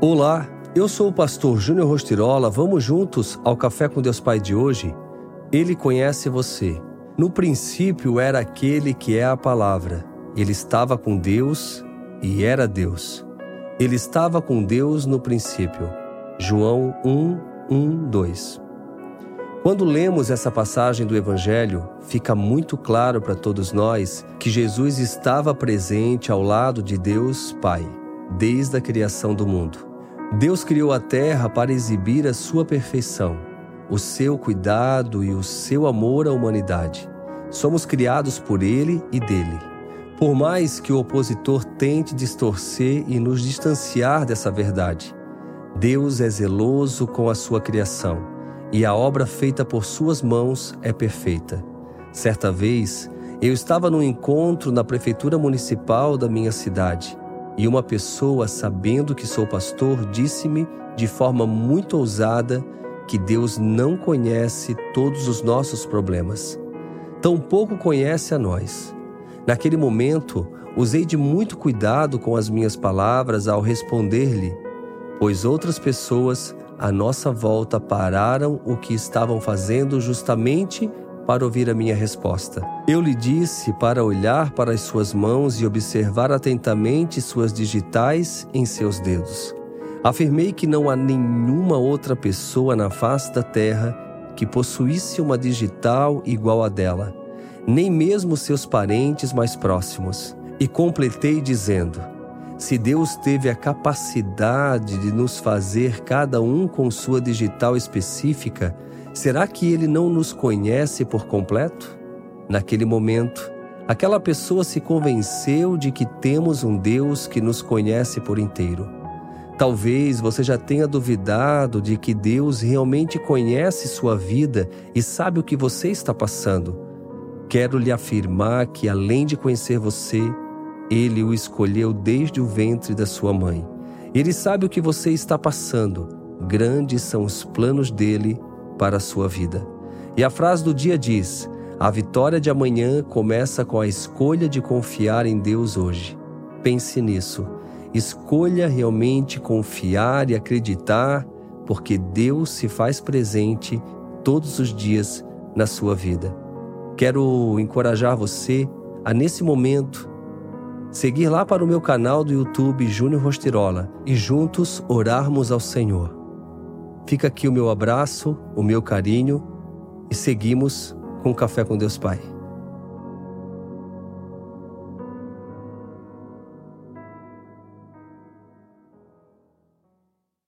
Olá, eu sou o pastor Júnior Rostirola. Vamos juntos ao Café com Deus Pai de hoje? Ele conhece você. No princípio era aquele que é a palavra. Ele estava com Deus e era Deus. Ele estava com Deus no princípio. João 1, 1, 2. Quando lemos essa passagem do Evangelho, fica muito claro para todos nós que Jesus estava presente ao lado de Deus Pai, desde a criação do mundo. Deus criou a terra para exibir a sua perfeição, o seu cuidado e o seu amor à humanidade. Somos criados por Ele e dele. Por mais que o opositor tente distorcer e nos distanciar dessa verdade, Deus é zeloso com a sua criação e a obra feita por suas mãos é perfeita. Certa vez, eu estava num encontro na prefeitura municipal da minha cidade e uma pessoa, sabendo que sou pastor, disse-me de forma muito ousada que Deus não conhece todos os nossos problemas. Tampouco conhece a nós. Naquele momento, usei de muito cuidado com as minhas palavras ao responder-lhe, pois outras pessoas à nossa volta pararam o que estavam fazendo justamente para ouvir a minha resposta. Eu lhe disse para olhar para as suas mãos e observar atentamente suas digitais em seus dedos. Afirmei que não há nenhuma outra pessoa na face da terra que possuísse uma digital igual a dela, nem mesmo seus parentes mais próximos. E completei dizendo: se Deus teve a capacidade de nos fazer cada um com sua digital específica, Será que ele não nos conhece por completo? Naquele momento, aquela pessoa se convenceu de que temos um Deus que nos conhece por inteiro. Talvez você já tenha duvidado de que Deus realmente conhece sua vida e sabe o que você está passando. Quero lhe afirmar que, além de conhecer você, Ele o escolheu desde o ventre da sua mãe. Ele sabe o que você está passando. Grandes são os planos dele para a sua vida. E a frase do dia diz: A vitória de amanhã começa com a escolha de confiar em Deus hoje. Pense nisso. Escolha realmente confiar e acreditar, porque Deus se faz presente todos os dias na sua vida. Quero encorajar você a, nesse momento, seguir lá para o meu canal do YouTube Júnior Rostirola e juntos orarmos ao Senhor. Fica aqui o meu abraço, o meu carinho e seguimos com o Café com Deus Pai.